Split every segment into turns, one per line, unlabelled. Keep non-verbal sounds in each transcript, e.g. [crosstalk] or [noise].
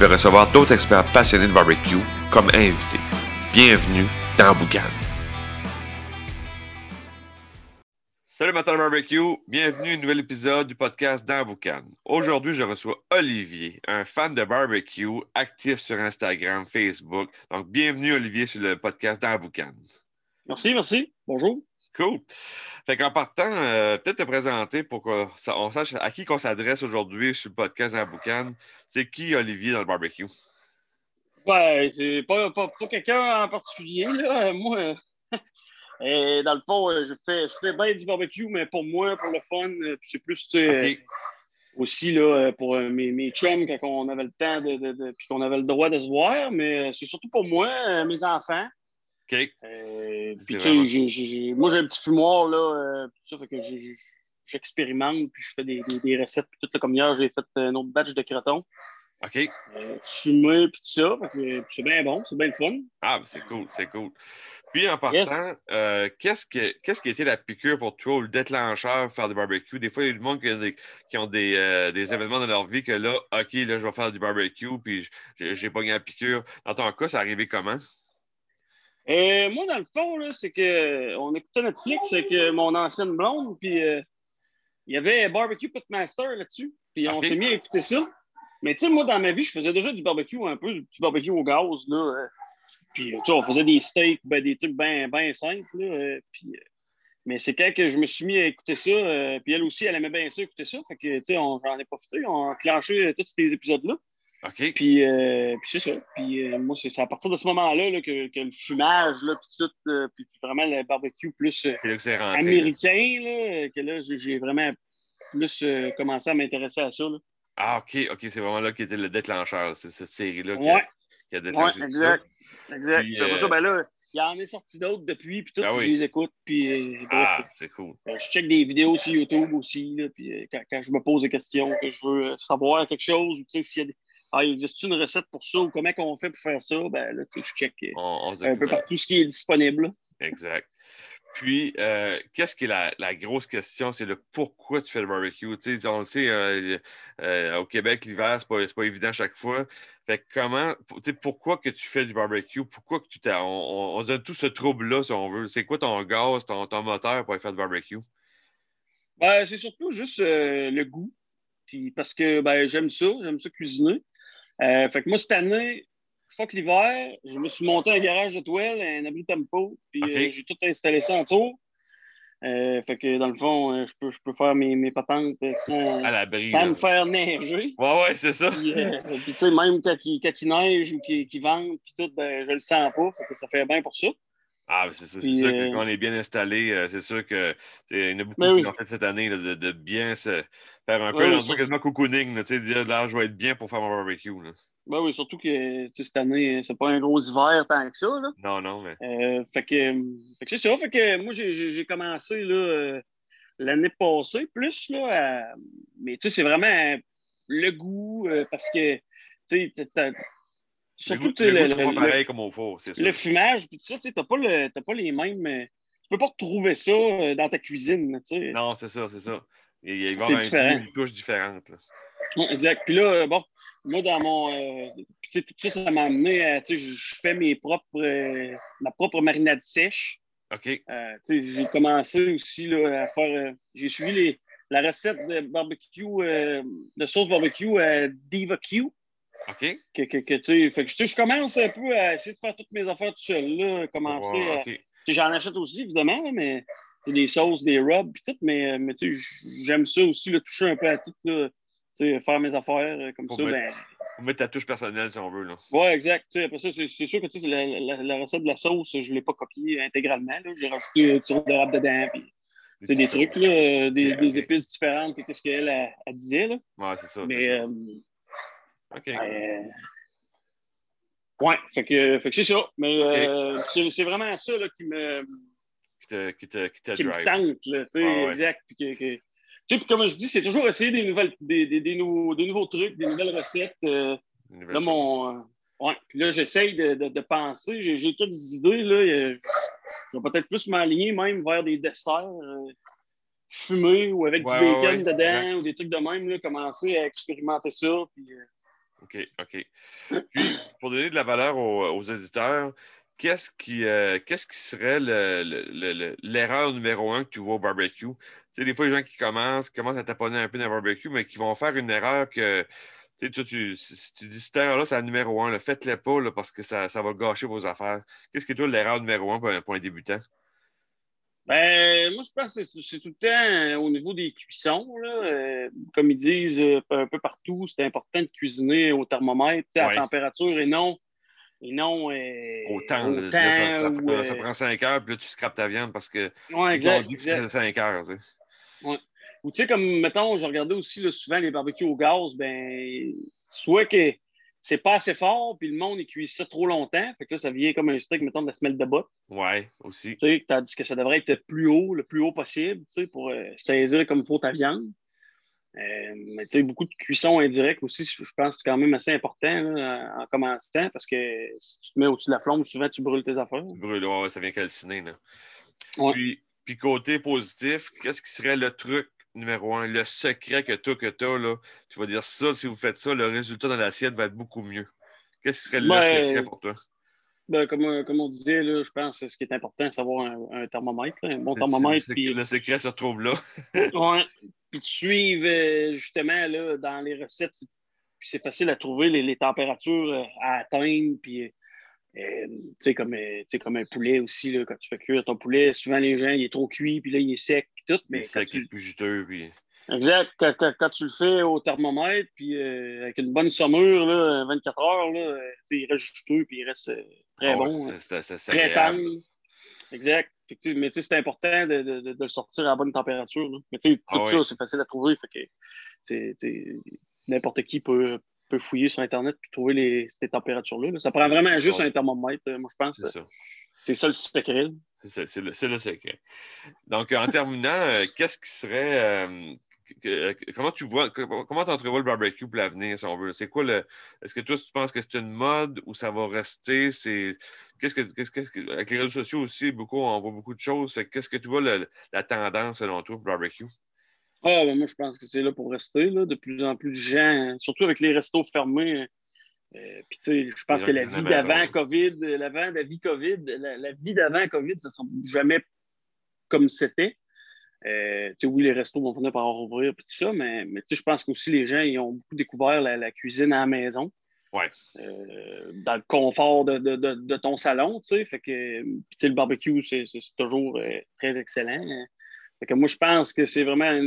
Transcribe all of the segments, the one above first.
vais recevoir d'autres experts passionnés de barbecue comme invités. Bienvenue dans Boucan. Salut matin barbecue, bienvenue à un nouvel épisode du podcast dans Boucan. Aujourd'hui, je reçois Olivier, un fan de barbecue, actif sur Instagram, Facebook. Donc, bienvenue Olivier sur le podcast dans Boucan.
Merci, merci. Bonjour.
Cool. Fait qu'en partant, euh, peut-être te présenter pour qu'on sache à qui qu'on s'adresse aujourd'hui sur le podcast dans Boucan. C'est qui Olivier dans le barbecue?
Ouais, c'est pas, pas, pas quelqu'un en particulier. Là. Moi, [laughs] euh, dans le fond, je fais, je fais bien du barbecue, mais pour moi, pour le fun, euh, c'est plus tu sais,
Ok.
euh, aussi là, pour euh, mes, mes chums quand on avait le temps de, de- de- puis qu'on avait le droit de se voir, mais euh, c'est surtout pour moi, euh, mes enfants.
OK.
Euh, puis, tu sais, moi, j'ai un petit fumoir, là, euh, ça fait que j'expérimente, puis je fais des, des- des recettes, puis tout, là, comme hier, j'ai fait un autre batch de crotons,
OK.
euh, fumé, puis tout ça, c'est bien bon, c'est bien le fun.
Ah, ben c'est cool, c'est cool. Puis en partant,
Yes.
euh, qu'est-ce, que, qu'est-ce qui a été la piqûre pour toi ou le déclencheur pour faire du barbecue? Des fois, il y a du monde qui, a des, qui ont des, euh, des événements dans leur vie que là, OK, là, je vais faire du barbecue, puis j'ai, j'ai pogné la piqûre. Dans ton cas, ça arrivé comment?
Euh, moi, dans le fond, c'est que on écoutait Netflix avec euh, mon ancienne blonde, puis euh, il y avait Barbecue Pitmaster là-dessus, puis on s'est mis à écouter ça. Mais tu sais, moi, dans ma vie, je faisais déjà du barbecue un peu, du barbecue au gaz, là. euh, puis, tu sais, on faisait des steaks, ben, des trucs bien ben simples, là. euh, puis, mais c'est quand que je me suis mis à écouter ça, puis elle aussi, elle aimait bien ça, écouter ça. Fait que, tu sais, on- j'en ai profité, on a clenché euh, tous ces épisodes-là.
OK.
Puis, euh, puis c'est ça. Puis euh, moi, c'est à partir de ce moment-là là, que, que le fumage, là, puis tout, euh, puis vraiment le barbecue plus euh,
là
américain, là, que là, j'ai vraiment plus commencé à m'intéresser à ça. Là.
Ah, OK, OK, c'est vraiment là qui était le déclencheur. C'est cette série-là qui, a,
Ouais,
qui a
ouais,
déclenché tout
exact. Exact.
Puis,
ça, ben là, il y en est sorti d'autres depuis, puis tout,
Ah oui.
je les écoute, puis
ça. Ah, c'est cool.
je check des vidéos sur YouTube aussi, là, puis quand, quand je me pose des questions, que je veux savoir quelque chose, ou tu sais, s'il y a des... Ah, il existe une recette pour ça, ou comment on fait pour faire ça, ben là, tu sais, je check euh,
On,
un peu
documente.
partout ce qui est disponible.
Exact. Puis, euh, qu'est-ce qui est la, la grosse question? C'est le pourquoi tu fais le barbecue? On le sait, euh, euh, au Québec, l'hiver, c'est pas, pas évident chaque fois. Fait que comment, pourquoi que tu fais du barbecue? Pourquoi que tu t'as. On, on, on se donne tout ce trouble-là, si on veut. C'est quoi ton gaz, ton, ton moteur pour aller faire du barbecue?
Ben, c'est surtout juste le goût. Puis parce que ben, j'aime ça, j'aime ça cuisiner. Euh, fait que moi, cette année, fuck l'hiver, je me suis monté un garage de toile, un abri tempo, puis euh, j'ai tout installé ça en dessous. Euh, fait que dans le fond, je, peux, je peux faire mes, mes patentes sans,
À
me faire neiger.
Ouais, ouais, c'est ça.
Puis, puis, tu sais, même quand il, quand il neige ou qu'il qu'il vente, puis tout, ben, je le sens pas. Fait que ça fait bien pour ça.
Ah, c'est ça. C'est
Puis,
sûr
euh,
que quand on est bien installé, euh, c'est sûr que tu sais, il y en a beaucoup
Ben
qui
oui.
l'ont fait cette année là, de, de bien se faire un peu dans
oui,
quasiment cocooning, là, tu sais, dire là, je vais être bien pour faire mon barbecue. Là.
Ben oui, surtout que cette année, c'est pas un gros hiver tant que ça. Là.
Non, non, mais.
Euh, fait que, fait que c'est ça. Fait que moi, j'ai- commencé là, euh, l'année passée, plus là, à- mais tu sais, c'est vraiment euh, le goût euh, parce que tu sais, surtout
le comme au four, c'est
fumage, puis tout ça, tu t'as pas, le- pas les mêmes. euh, tu peux pas retrouver ça euh, dans ta cuisine, tu sais.
Non, c'est ça, c'est ça. Il, il va y avoir un goût, une touche différente. là.
Ouais, exact. Puis là, euh, bon, moi, dans mon. euh, tout ça, ça m'a amené à. Tu sais, je fais mes propres. euh, ma propre marinade sèche.
OK.
Euh, tu sais, j'ai commencé aussi là, à faire. j'ai suivi les, la recette de barbecue, de sauce barbecue à Diva Q.
OK.
Que, que, que, tu fait que, je commence un peu à essayer de faire toutes mes affaires tout seul. Là, commencer à- J'en achète aussi, évidemment, là, mais c'est des sauces, des rubs, puis tout, mais, euh, mais j'aime ça aussi, le toucher un peu à tout, là, faire mes affaires euh, comme
Pour
ça.
mettre-
Ben,
mettre ta touche personnelle si on veut. Là.
ouais, exact. Après ça, c'est sûr que tu sais, la, la, la recette de la sauce, je ne l'ai pas copiée intégralement. J'ai rajouté du sirop d'érable dedans, puis des trucs, là, euh, des, épices différentes que ce qu'elle elle, elle disait. Là.
Ouais, c'est ça.
Mais, euh,
OK.
euh, Ouais, fait que, fait que c'est ça. Mais euh, c'est vraiment ça là, qui me.
Qui te, qui te, qui te
qui
drive.
me tente, là, tu sais,
Ah ouais.
exact. Puis que, que- tu sais, puis comme je dis, c'est toujours essayer des, nouvelles, des, des, des, nouveaux, des nouveaux trucs, des nouvelles recettes. euh,
nouvelle
Là, mon. euh, ouais. Puis là, j'essaye de, de, de penser. J'ai j'ai quelques idées. Là. Je vais peut-être plus m'aligner même vers des desserts fumés ou avec
Ouais,
du bacon dedans ou des trucs de même. Là, commencer à expérimenter ça. Puis,
OK, OK. Puis, pour donner de la valeur aux, aux éditeurs, qu'est-ce qui, euh, qu'est-ce qui serait le- le- le- le- l'erreur numéro un que tu vois au barbecue? Tu sais, des fois, les gens qui commencent, commencent à taponner un peu dans le barbecue, mais qui vont faire une erreur que, tu sais, toi, tu, si tu dis cette erreur-là, c'est la numéro un, faites-le pas parce que ça, va gâcher vos affaires. Qu'est-ce qui est toi l'erreur numéro un pour pour un débutant?
Ben, moi, je pense que c'est tout le temps euh, au niveau des cuissons. Là, euh, comme ils disent euh, un peu partout, c'est important de cuisiner au thermomètre,
Ouais.
à température et non. Et non
Au temps,
au
là, ça, ça- ça
ou,
prend, ça
euh,
prend cinq heures, puis là, tu scrapes ta viande parce que
ouais,
ils ont
exact,
dit que
exact.
c'était cinq heures. tu sais.
Ou tu sais, comme, mettons, je regardais aussi là, souvent les barbecues au gaz, ben, soit que c'est pas assez fort, puis le monde, il cuit ça trop longtemps, fait que là, ça vient comme un steak, mettons, de la semelle de botte,
Ouais, aussi.
tu sais, tandis que ça devrait être plus haut, le plus haut possible, tu sais, pour euh, saisir comme il faut ta viande. Euh, mais tu sais, beaucoup de cuisson indirecte aussi, je pense que c'est quand même assez important là, en en commençant, parce que si tu te mets au-dessus de la flamme, souvent, tu brûles tes affaires.
Tu brûles, ouais, ouais, ça vient calciner. Là.
Ouais.
Puis, puis côté positif, qu'est-ce qui serait le truc numéro un, le secret que toi, que tu as, là, tu vas dire ça, si vous faites ça, le résultat dans l'assiette va être beaucoup mieux. Qu'est-ce qui serait le
Ben,
secret pour toi?
Ben, comme, euh, comme on disait, là, je pense que ce qui est important, c'est d'avoir un, un thermomètre, là, un bon
Le,
thermomètre.
le-
puis-
le secret se retrouve là. [laughs]
Ouais. Puis tu suives euh, justement là, dans les recettes, c'est- puis c'est facile à trouver les, les températures euh, à atteindre. Puis, euh, tu sais, comme, euh, comme un poulet aussi, là, quand tu fais cuire ton poulet, souvent les gens, il est trop cuit, puis là, il est sec, tout. Mais
c'est
tu,
plus juteux. Puis...
exact, quand, quand- quand tu le fais au thermomètre, puis euh, avec une bonne saumure, là, 24 heures, là, euh, il reste juteux, puis il reste euh, très
Ah
bon.
c'est- c'est
Très tendre. Exact. Que, mais c'est important de, de- de- le sortir à la bonne température. là. Mais tu sais, tout
Ah
ça, c'est facile à trouver. Fait que n'importe qui peut, peut fouiller sur Internet et trouver les, ces températures-là. là. Ça prend vraiment juste
Ouais.
un thermomètre, moi, je pense.
C'est ça.
C'est ça le secret.
C'est le, c'est le secret. Donc, en terminant, euh, qu'est-ce qui serait. euh, que- que- comment tu vois, que- comment tu entrevois le barbecue pour l'avenir, si on veut? C'est quoi le. Est-ce que toi, tu penses que c'est une mode ou ça va rester? C'est. Qu'est-ce que, qu'est-ce que- avec les réseaux sociaux aussi, beaucoup, on voit beaucoup de choses. Qu'est-ce que tu vois le- la tendance selon toi pour le barbecue?
Ah, ben, moi, je pense que c'est là pour rester. Là. De plus en plus de gens, surtout avec les restos fermés. Euh, puis, tu sais, je pense que la vie d'avant. COVID, l'avant, la vie COVID, la, la vie d'avant COVID, ça ne sera jamais comme c'était. Euh, tu sais, oui, les restos vont finir par rouvrir puis tout ça, mais, mais tu sais, je pense qu'aussi les gens ils ont beaucoup découvert la, la cuisine à la maison.
Ouais.
Euh, dans le confort de, de- de- de ton salon, tu sais. Fait que, puis, tu sais, le barbecue, c'est toujours très excellent. Fait que moi, je pense que c'est vraiment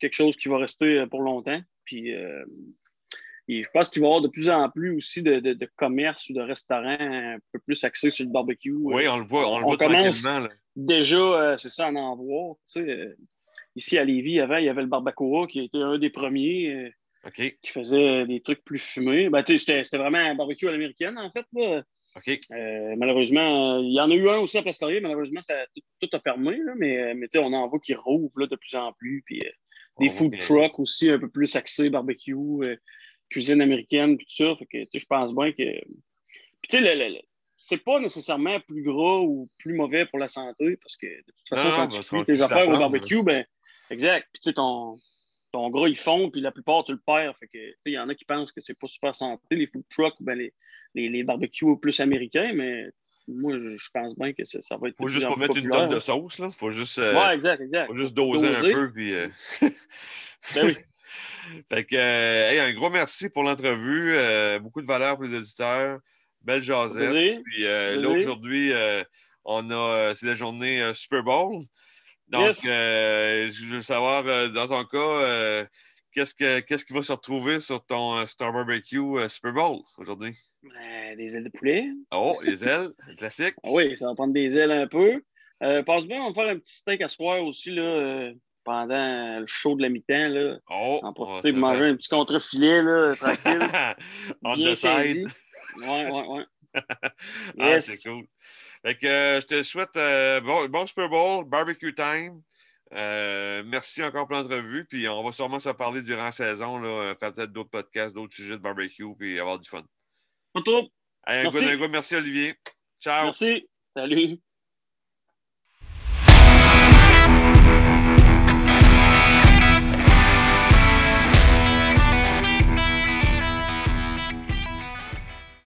quelque chose qui va rester pour longtemps. Puis, et je pense qu'il va y avoir de plus en plus aussi de, de, de commerces ou de restaurants un peu plus axés sur le barbecue.
Oui, on le voit, on le
on
voit
commence-
tranquillement. là.
Déjà, euh, c'est ça, en en voir. Tu sais, euh, ici à Lévis, avant, il y avait le Barbacoa qui était un des premiers euh, qui faisait des trucs plus fumés. Ben, tu sais, c'était vraiment un barbecue à l'américaine, en fait. là. Euh, malheureusement, euh, il y en a eu un aussi à Place-Laurier. Malheureusement, ça, tout, tout a fermé. là, mais euh, mais on en voit qui rouvrent de plus en plus. Puis, euh,
On
des
voit
food trucks aussi un peu plus axés barbecue, euh, cuisine américaine, puis tout ça. Fait que, tu sais, je pense bien que. Puis, tu sais, le- le- le- c'est pas nécessairement plus gras ou plus mauvais pour la santé, parce que de toute façon,
Non,
quand
ben,
tu cuis tes affaires au barbecue, ben, exact. Puis, tu sais, ton, ton gras, il fond, puis la plupart, tu le perds. Fait que, tu sais, il y en a qui pensent que c'est pas super santé, les food trucks, ben, les, les, les barbecues plus américains, mais moi, je, pense bien que ça, ça va être.
Faut juste pas mettre une tonne de sauce, là. Faut juste, euh,
Ouais, exact, exact.
faut juste doser,
Doser.
un peu, puis... euh,
Ben oui. [laughs]
Fait que, euh, hey, un gros merci pour l'entrevue. euh, beaucoup de valeur pour les auditeurs. Belle jasette.
Plaisir.
Puis euh, là, aujourd'hui, on a, c'est la journée Super Bowl. Donc,
Yes.
je veux savoir, dans ton cas, qu'est-ce, que, qu'est-ce qui va se retrouver sur ton, euh, ton barbecue euh, Super Bowl aujourd'hui?
Ben, des ailes de poulet.
Oh, [laughs] les ailes, le classique.
Oui, ça va prendre des ailes un peu. Passe bien, on va faire un petit steak à soir aussi là, pendant le show de la mi-temps.
Oh,
en profiter
oh,
pour manger un petit contre-filet, tranquille.
On the side.
Ouais, ouais, ouais. [laughs]
ah, c'est cool. Fait que, euh, je te souhaite euh, bon, Super Bowl, barbecue time. Euh, merci encore pour l'entrevue. Puis on va sûrement se parler durant la saison, là, faire peut-être d'autres podcasts, d'autres sujets de barbecue, puis avoir du fun.
Pas trop.
Allez. Un, goût, un goût. merci Olivier. Ciao.
Merci. Salut.